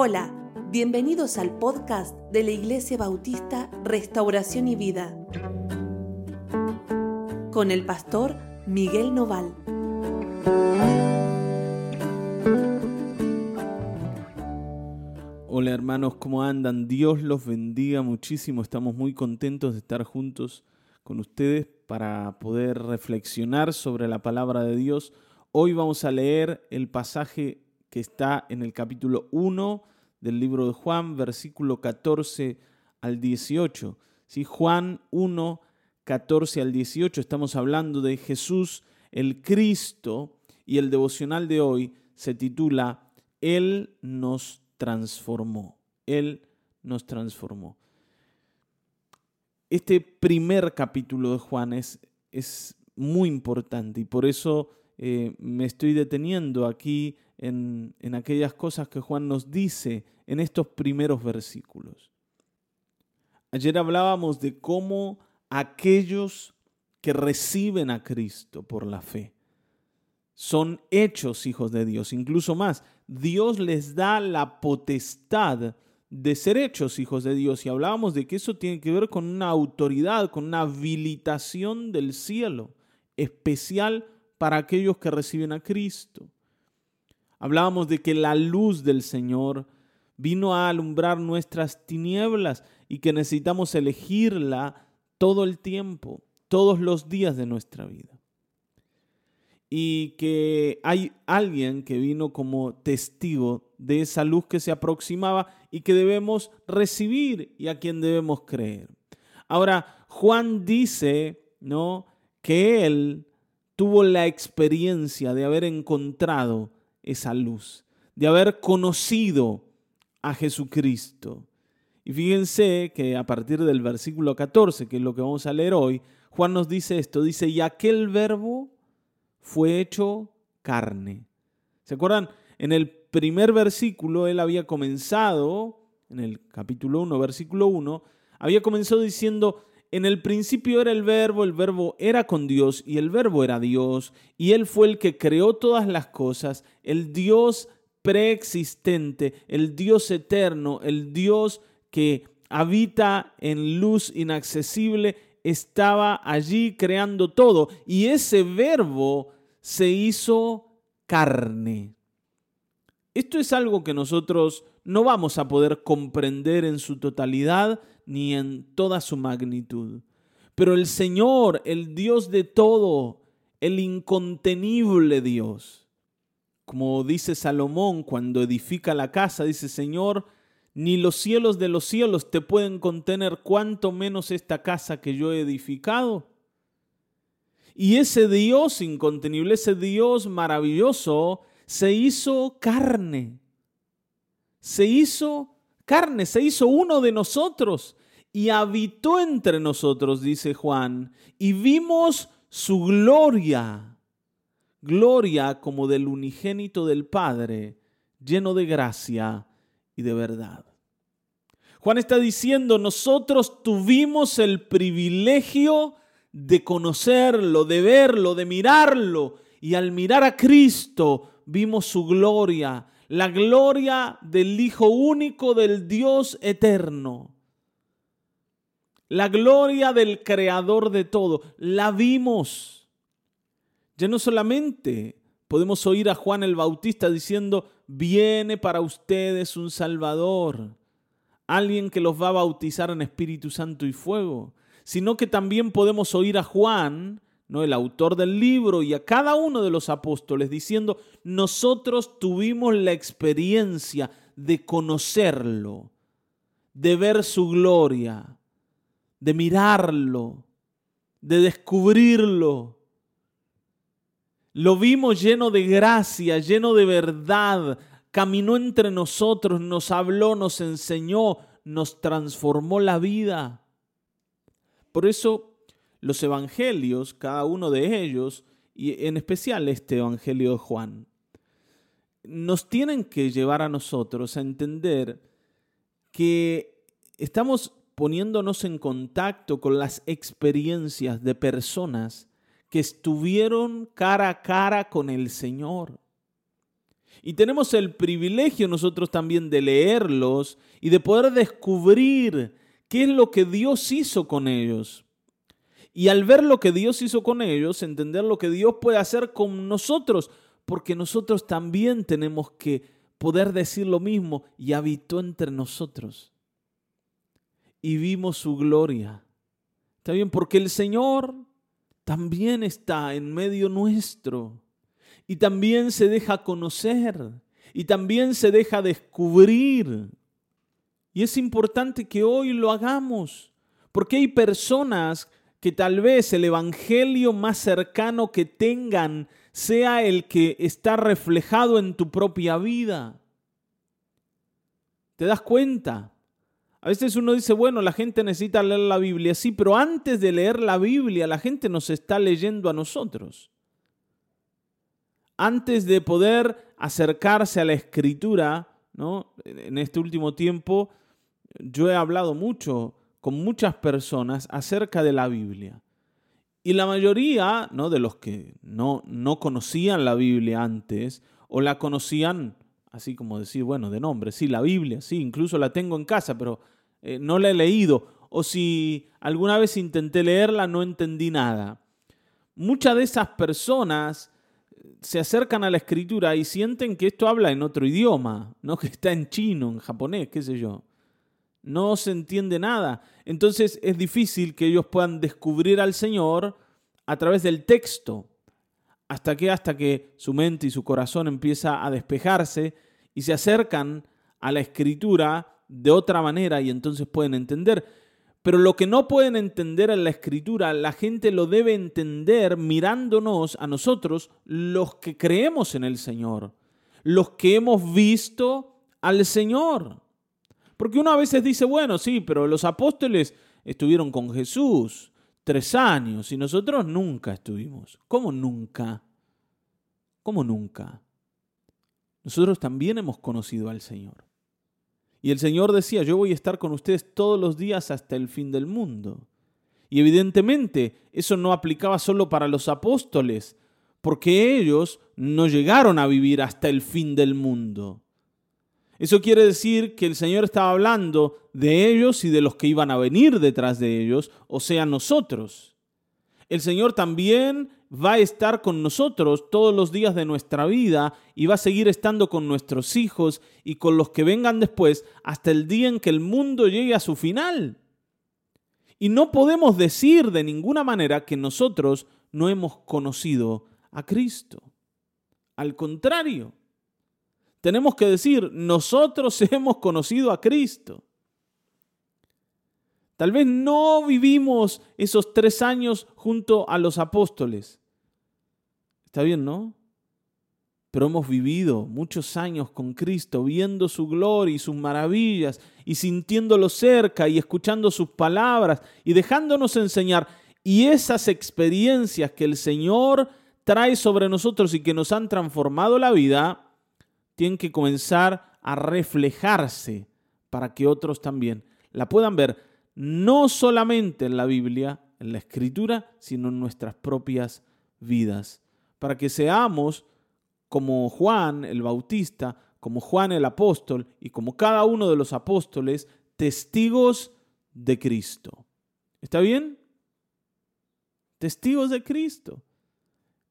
Hola, bienvenidos al podcast de la Iglesia Bautista Restauración y Vida con el pastor Miguel Noval. Hola hermanos, ¿cómo andan? Dios los bendiga muchísimo. Estamos muy contentos de estar juntos con ustedes para poder reflexionar sobre la palabra de Dios. Hoy vamos a leer el pasaje que está en el capítulo 1 del libro de Juan, versículo 14 al 18. ¿Sí? Juan 1, 14 al 18, estamos hablando de Jesús el Cristo y el devocional de hoy se titula Él nos transformó. Él nos transformó. Este primer capítulo de Juan es, es muy importante y por eso eh, me estoy deteniendo aquí en, en aquellas cosas que Juan nos dice en estos primeros versículos. Ayer hablábamos de cómo aquellos que reciben a Cristo por la fe son hechos hijos de Dios, incluso más, Dios les da la potestad de ser hechos hijos de Dios. Y hablábamos de que eso tiene que ver con una autoridad, con una habilitación del cielo, especial para aquellos que reciben a Cristo. Hablábamos de que la luz del Señor vino a alumbrar nuestras tinieblas y que necesitamos elegirla todo el tiempo, todos los días de nuestra vida. Y que hay alguien que vino como testigo de esa luz que se aproximaba y que debemos recibir y a quien debemos creer. Ahora, Juan dice, ¿no? que él tuvo la experiencia de haber encontrado esa luz, de haber conocido a Jesucristo. Y fíjense que a partir del versículo 14, que es lo que vamos a leer hoy, Juan nos dice esto, dice, y aquel verbo fue hecho carne. ¿Se acuerdan? En el primer versículo él había comenzado, en el capítulo 1, versículo 1, había comenzado diciendo, en el principio era el verbo, el verbo era con Dios y el verbo era Dios y Él fue el que creó todas las cosas, el Dios preexistente, el Dios eterno, el Dios que habita en luz inaccesible, estaba allí creando todo y ese verbo se hizo carne. Esto es algo que nosotros no vamos a poder comprender en su totalidad ni en toda su magnitud. Pero el Señor, el Dios de todo, el incontenible Dios, como dice Salomón cuando edifica la casa, dice, Señor, ni los cielos de los cielos te pueden contener cuanto menos esta casa que yo he edificado. Y ese Dios incontenible, ese Dios maravilloso, se hizo carne. Se hizo carne, se hizo uno de nosotros y habitó entre nosotros, dice Juan, y vimos su gloria, gloria como del unigénito del Padre, lleno de gracia y de verdad. Juan está diciendo, nosotros tuvimos el privilegio de conocerlo, de verlo, de mirarlo, y al mirar a Cristo vimos su gloria, la gloria del Hijo único del Dios eterno. La gloria del Creador de todo. La vimos. Ya no solamente podemos oír a Juan el Bautista diciendo, viene para ustedes un Salvador, alguien que los va a bautizar en Espíritu Santo y fuego, sino que también podemos oír a Juan ¿no? el autor del libro, y a cada uno de los apóstoles diciendo, nosotros tuvimos la experiencia de conocerlo, de ver su gloria, de mirarlo, de descubrirlo. Lo vimos lleno de gracia, lleno de verdad, caminó entre nosotros, nos habló, nos enseñó, nos transformó la vida. Por eso los evangelios, cada uno de ellos, y en especial este evangelio de Juan, nos tienen que llevar a nosotros a entender que estamos poniéndonos en contacto con las experiencias de personas que estuvieron cara a cara con el Señor. Y tenemos el privilegio nosotros también de leerlos y de poder descubrir qué es lo que Dios hizo con ellos. Y al ver lo que Dios hizo con ellos, entender lo que Dios puede hacer con nosotros, porque nosotros también tenemos que poder decir lo mismo y habitó entre nosotros. Y vimos su gloria. ¿Está bien? Porque el Señor también está en medio nuestro y también se deja conocer y también se deja descubrir. Y es importante que hoy lo hagamos, porque hay personas que tal vez el Evangelio más cercano que tengan sea el que está reflejado en tu propia vida. ¿Te das cuenta? A veces uno dice, bueno, la gente necesita leer la Biblia, sí, pero antes de leer la Biblia, la gente nos está leyendo a nosotros. Antes de poder acercarse a la escritura, ¿no? En este último tiempo, yo he hablado mucho con muchas personas acerca de la Biblia. Y la mayoría ¿no? de los que no, no conocían la Biblia antes o la conocían así como decir, bueno, de nombre, sí, la Biblia, sí, incluso la tengo en casa, pero eh, no la he leído. O si alguna vez intenté leerla, no entendí nada. Muchas de esas personas eh, se acercan a la escritura y sienten que esto habla en otro idioma, no que está en chino, en japonés, qué sé yo. No se entiende nada. Entonces es difícil que ellos puedan descubrir al Señor a través del texto. ¿Hasta que Hasta que su mente y su corazón empieza a despejarse y se acercan a la escritura de otra manera y entonces pueden entender. Pero lo que no pueden entender en la escritura, la gente lo debe entender mirándonos a nosotros, los que creemos en el Señor, los que hemos visto al Señor. Porque uno a veces dice, bueno, sí, pero los apóstoles estuvieron con Jesús, tres años y nosotros nunca estuvimos. ¿Cómo nunca? ¿Cómo nunca? Nosotros también hemos conocido al Señor. Y el Señor decía, yo voy a estar con ustedes todos los días hasta el fin del mundo. Y evidentemente eso no aplicaba solo para los apóstoles, porque ellos no llegaron a vivir hasta el fin del mundo. Eso quiere decir que el Señor estaba hablando de ellos y de los que iban a venir detrás de ellos, o sea, nosotros. El Señor también va a estar con nosotros todos los días de nuestra vida y va a seguir estando con nuestros hijos y con los que vengan después hasta el día en que el mundo llegue a su final. Y no podemos decir de ninguna manera que nosotros no hemos conocido a Cristo. Al contrario, tenemos que decir, nosotros hemos conocido a Cristo. Tal vez no vivimos esos tres años junto a los apóstoles. Está bien, ¿no? Pero hemos vivido muchos años con Cristo, viendo su gloria y sus maravillas, y sintiéndolo cerca y escuchando sus palabras y dejándonos enseñar. Y esas experiencias que el Señor trae sobre nosotros y que nos han transformado la vida, tienen que comenzar a reflejarse para que otros también la puedan ver, no solamente en la Biblia, en la Escritura, sino en nuestras propias vidas, para que seamos como Juan el Bautista, como Juan el apóstol y como cada uno de los apóstoles, testigos de Cristo. ¿Está bien? Testigos de Cristo.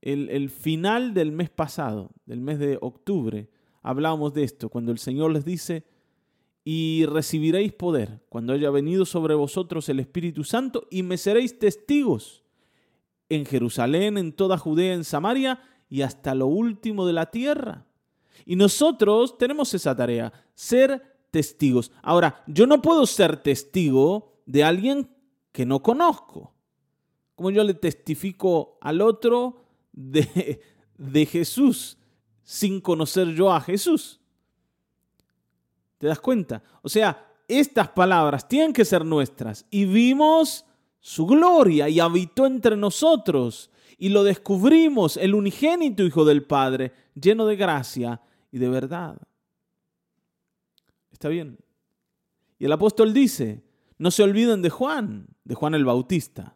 El, el, final del mes pasado, del mes de octubre, hablábamos de esto, cuando el Señor les dice, y recibiréis poder cuando haya venido sobre vosotros el Espíritu Santo y me seréis testigos en Jerusalén, en toda Judea, en Samaria y hasta lo último de la tierra. Y nosotros tenemos esa tarea, ser testigos. Ahora, yo no puedo ser testigo de alguien que no conozco. Como yo le testifico al otro de, de Jesús sin conocer yo a Jesús. ¿Te das cuenta? O sea, estas palabras tienen que ser nuestras. Y vimos su gloria y habitó entre nosotros. Y lo descubrimos, el unigénito Hijo del Padre, lleno de gracia y de verdad. ¿Está bien? Y el apóstol dice, no se olviden de Juan, de Juan el Bautista.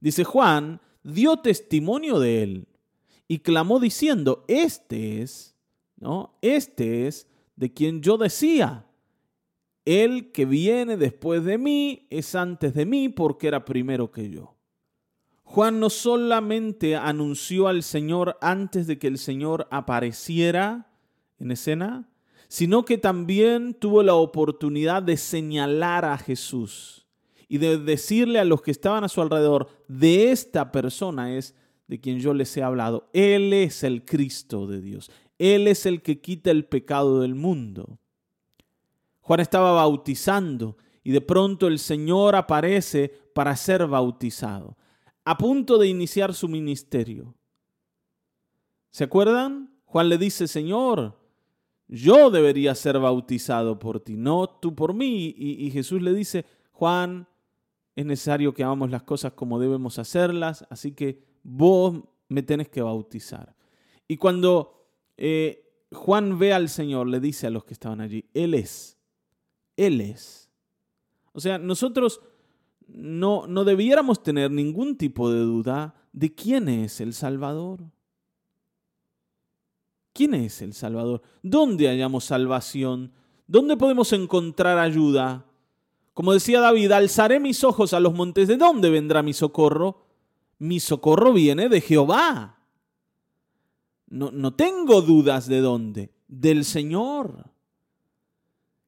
Dice Juan, dio testimonio de él y clamó diciendo, este es ¿no? Este es de quien yo decía, el que viene después de mí es antes de mí porque era primero que yo. Juan no solamente anunció al Señor antes de que el Señor apareciera en escena, sino que también tuvo la oportunidad de señalar a Jesús y de decirle a los que estaban a su alrededor, de esta persona es de quien yo les he hablado. Él es el Cristo de Dios. Él es el que quita el pecado del mundo. Juan estaba bautizando y de pronto el Señor aparece para ser bautizado, a punto de iniciar su ministerio. ¿Se acuerdan? Juan le dice, Señor, yo debería ser bautizado por ti, no tú por mí. Y, Jesús le dice, Juan, es necesario que hagamos las cosas como debemos hacerlas, así que vos me tenés que bautizar. Y cuando eh, Juan ve al Señor, le dice a los que estaban allí, Él es él es. O sea, nosotros no, no debiéramos tener ningún tipo de duda de quién es el Salvador. ¿Quién es el Salvador? ¿Dónde hallamos salvación? ¿Dónde podemos encontrar ayuda? Como decía David, alzaré mis ojos a los montes. ¿De dónde vendrá mi socorro? Mi socorro viene de Jehová. No, no tengo dudas de dónde. Del Señor.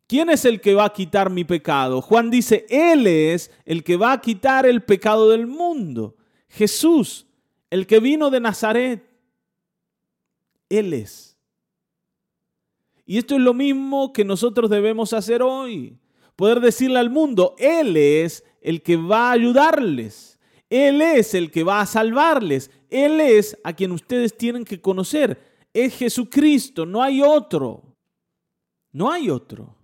¿Quién es el que va a quitar mi pecado? Juan dice, Él es el que va a quitar el pecado del mundo. Jesús, el que vino de Nazaret. Él es. Y esto es lo mismo que nosotros debemos hacer hoy. Poder decirle al mundo, Él es el que va a ayudarles. Él es el que va a salvarles. Él es a quien ustedes tienen que conocer. Es Jesucristo, no hay otro. No hay otro.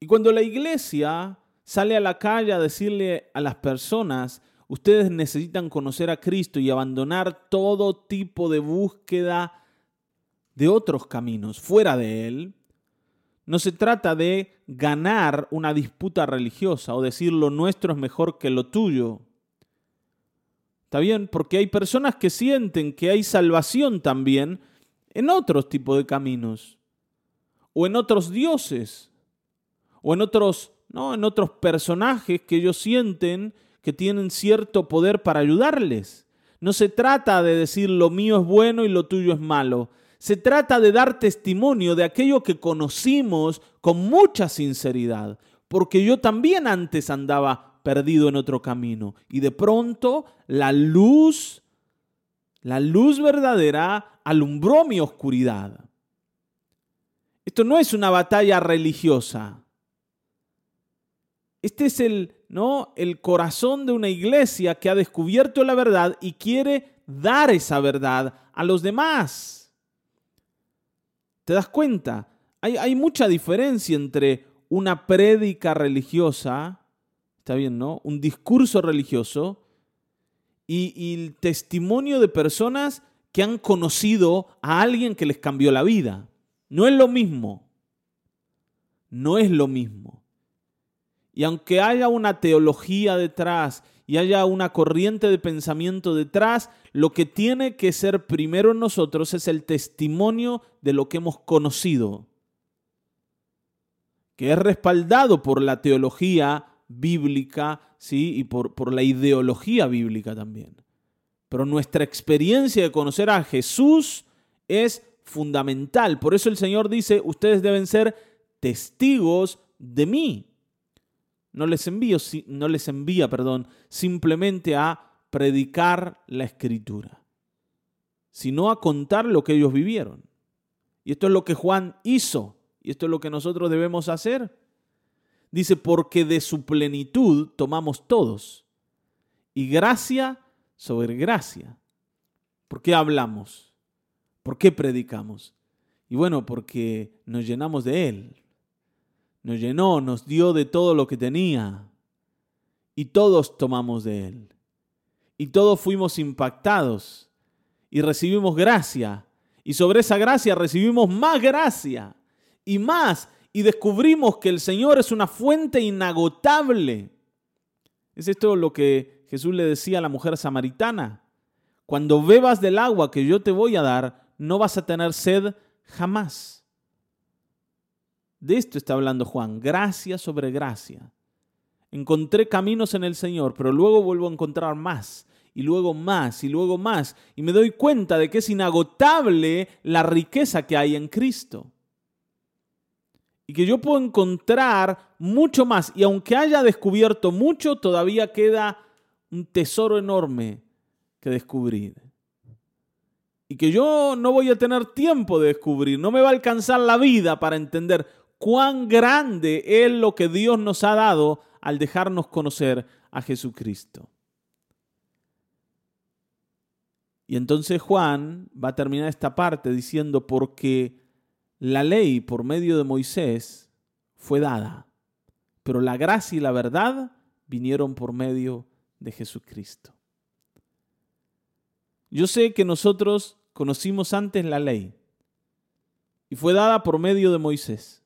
Y cuando la iglesia sale a la calle a decirle a las personas, ustedes necesitan conocer a Cristo y abandonar todo tipo de búsqueda de otros caminos fuera de Él, no se trata de ganar una disputa religiosa o decir lo nuestro es mejor que lo tuyo. ¿Está bien? Porque hay personas que sienten que hay salvación también en otros tipos de caminos o en otros dioses o en otros, ¿no? en otros personajes que ellos sienten que tienen cierto poder para ayudarles. No se trata de decir lo mío es bueno y lo tuyo es malo. Se trata de dar testimonio de aquello que conocimos con mucha sinceridad, porque yo también antes andaba perdido en otro camino y de pronto la luz, la luz verdadera alumbró mi oscuridad. Esto no es una batalla religiosa. Este es el, ¿no? el corazón de una iglesia que ha descubierto la verdad y quiere dar esa verdad a los demás. ¿Te das cuenta? Hay, hay mucha diferencia entre una prédica religiosa, está bien, ¿no? Un discurso religioso y, el testimonio de personas que han conocido a alguien que les cambió la vida. No es lo mismo. No es lo mismo. Y aunque haya una teología detrás y haya una corriente de pensamiento detrás, lo que tiene que ser primero nosotros es el testimonio de lo que hemos conocido, que es respaldado por la teología bíblica ¿sí? y por, por la ideología bíblica también. Pero nuestra experiencia de conocer a Jesús es fundamental. Por eso el Señor dice, ustedes deben ser testigos de mí no les, envío, no les envía perdón, simplemente a predicar la escritura, sino a contar lo que ellos vivieron. Y esto es lo que Juan hizo, y esto es lo que nosotros debemos hacer. Dice, porque de su plenitud tomamos todos, y gracia sobre gracia. ¿Por qué hablamos? ¿Por qué predicamos? Y bueno, porque nos llenamos de Él nos llenó, nos dio de todo lo que tenía. Y todos tomamos de Él. Y todos fuimos impactados y recibimos gracia. Y sobre esa gracia recibimos más gracia y más. Y descubrimos que el Señor es una fuente inagotable. Es esto lo que Jesús le decía a la mujer samaritana. Cuando bebas del agua que yo te voy a dar, no vas a tener sed Jamás. De esto está hablando Juan, gracia sobre gracia. Encontré caminos en el Señor, pero luego vuelvo a encontrar más, y luego más, y luego más, y me doy cuenta de que es inagotable la riqueza que hay en Cristo. Y que yo puedo encontrar mucho más, y aunque haya descubierto mucho, todavía queda un tesoro enorme que descubrir. Y que yo no voy a tener tiempo de descubrir, no me va a alcanzar la vida para entender cuán grande es lo que Dios nos ha dado al dejarnos conocer a Jesucristo. Y entonces Juan va a terminar esta parte diciendo, porque la ley por medio de Moisés fue dada, pero la gracia y la verdad vinieron por medio de Jesucristo. Yo sé que nosotros conocimos antes la ley y fue dada por medio de Moisés.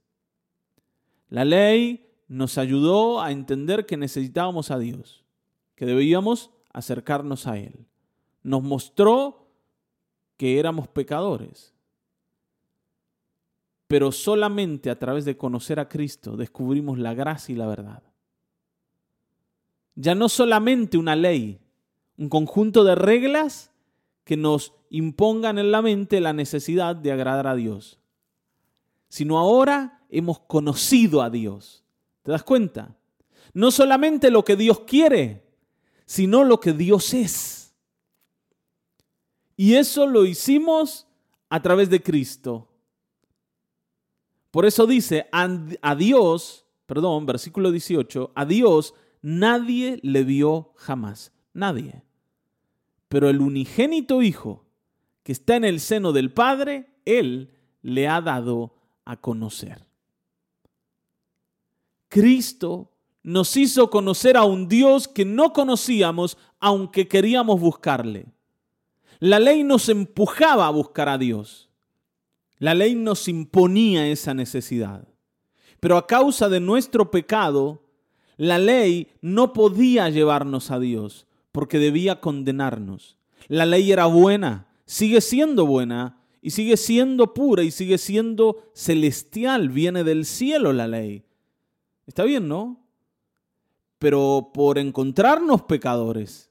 La ley nos ayudó a entender que necesitábamos a Dios, que debíamos acercarnos a Él. Nos mostró que éramos pecadores. Pero solamente a través de conocer a Cristo descubrimos la gracia y la verdad. Ya no solamente una ley, un conjunto de reglas que nos impongan en la mente la necesidad de agradar a Dios, sino ahora hemos conocido a Dios ¿Te das cuenta? No solamente lo que Dios quiere, sino lo que Dios es. Y eso lo hicimos a través de Cristo. Por eso dice, a Dios, perdón, versículo 18, a Dios nadie le vio jamás, nadie. Pero el unigénito Hijo, que está en el seno del Padre, Él le ha dado a conocer. Cristo nos hizo conocer a un Dios que no conocíamos aunque queríamos buscarle. La ley nos empujaba a buscar a Dios. La ley nos imponía esa necesidad. Pero a causa de nuestro pecado, la ley no podía llevarnos a Dios porque debía condenarnos. La ley era buena, sigue siendo buena y sigue siendo pura y sigue siendo celestial. Viene del cielo la ley. Está bien, ¿no? Pero por encontrarnos pecadores,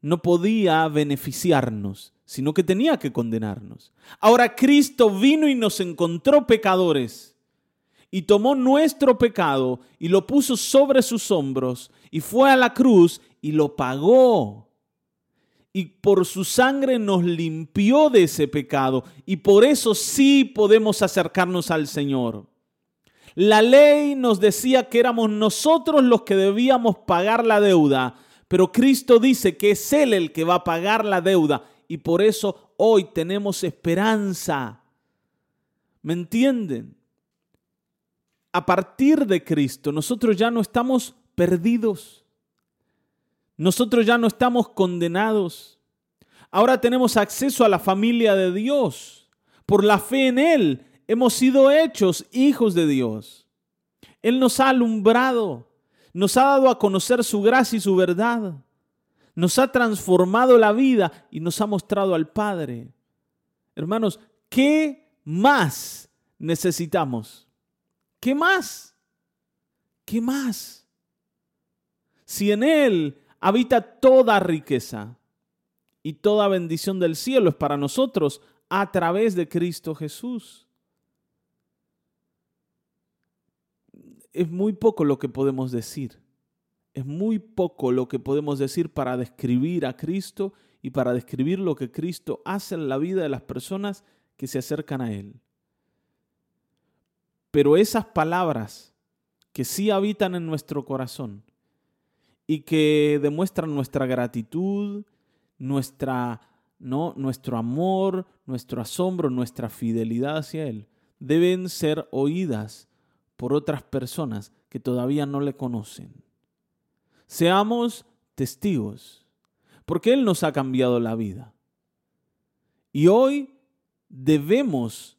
no podía beneficiarnos, sino que tenía que condenarnos. Ahora Cristo vino y nos encontró pecadores y tomó nuestro pecado y lo puso sobre sus hombros y fue a la cruz y lo pagó. Y por su sangre nos limpió de ese pecado y por eso sí podemos acercarnos al Señor. La ley nos decía que éramos nosotros los que debíamos pagar la deuda, pero Cristo dice que es Él el que va a pagar la deuda y por eso hoy tenemos esperanza. ¿Me entienden? A partir de Cristo nosotros ya no estamos perdidos. Nosotros ya no estamos condenados. Ahora tenemos acceso a la familia de Dios. Por la fe en Él hemos sido hechos hijos de Dios. Él nos ha alumbrado, nos ha dado a conocer su gracia y su verdad, nos ha transformado la vida y nos ha mostrado al Padre. Hermanos, ¿qué más necesitamos? ¿Qué más? ¿Qué más? Si en Él habita toda riqueza y toda bendición del cielo es para nosotros a través de Cristo Jesús. es muy poco lo que podemos decir. Es muy poco lo que podemos decir para describir a Cristo y para describir lo que Cristo hace en la vida de las personas que se acercan a Él. Pero esas palabras que sí habitan en nuestro corazón y que demuestran nuestra gratitud, nuestra, ¿no? nuestro amor, nuestro asombro, nuestra fidelidad hacia Él, deben ser oídas por otras personas que todavía no le conocen. Seamos testigos, porque Él nos ha cambiado la vida. Y hoy debemos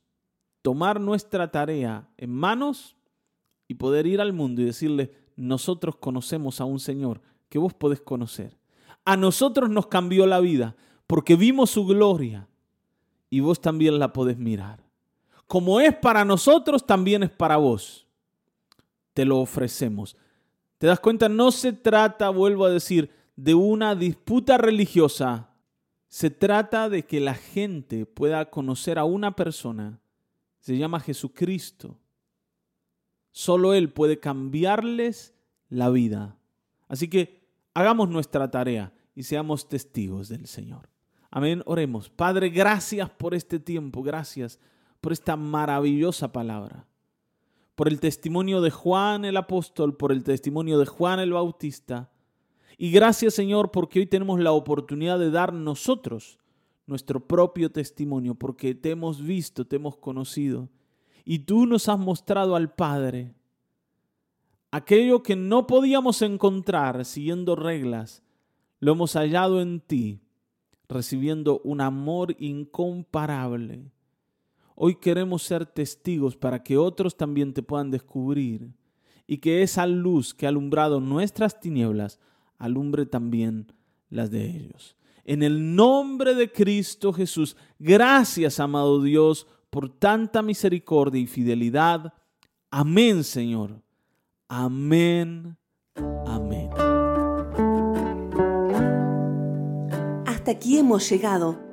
tomar nuestra tarea en manos y poder ir al mundo y decirle, nosotros conocemos a un Señor que vos podés conocer. A nosotros nos cambió la vida porque vimos su gloria y vos también la podés mirar. como es para nosotros, también es para vos. Te lo ofrecemos. ¿Te das cuenta? No se trata, vuelvo a decir, de una disputa religiosa. Se trata de que la gente pueda conocer a una persona. Se llama Jesucristo. Solo Él puede cambiarles la vida. Así que hagamos nuestra tarea y seamos testigos del Señor. Amén. Oremos. Padre, gracias por este tiempo. Gracias por esta maravillosa palabra. Por el testimonio de Juan el apóstol, por el testimonio de Juan el Bautista. Y gracias Señor porque hoy tenemos la oportunidad de dar nosotros nuestro propio testimonio, porque te hemos visto, te hemos conocido. Y tú nos has mostrado al Padre. Aquello que no podíamos encontrar siguiendo reglas, lo hemos hallado en ti, recibiendo un amor incomparable. Hoy queremos ser testigos para que otros también te puedan descubrir y que esa luz que ha alumbrado nuestras tinieblas alumbre también las de ellos. En el nombre de Cristo Jesús, gracias, amado Dios, por tanta misericordia y fidelidad. Amén, Señor. Amén. Amén. Hasta aquí hemos llegado.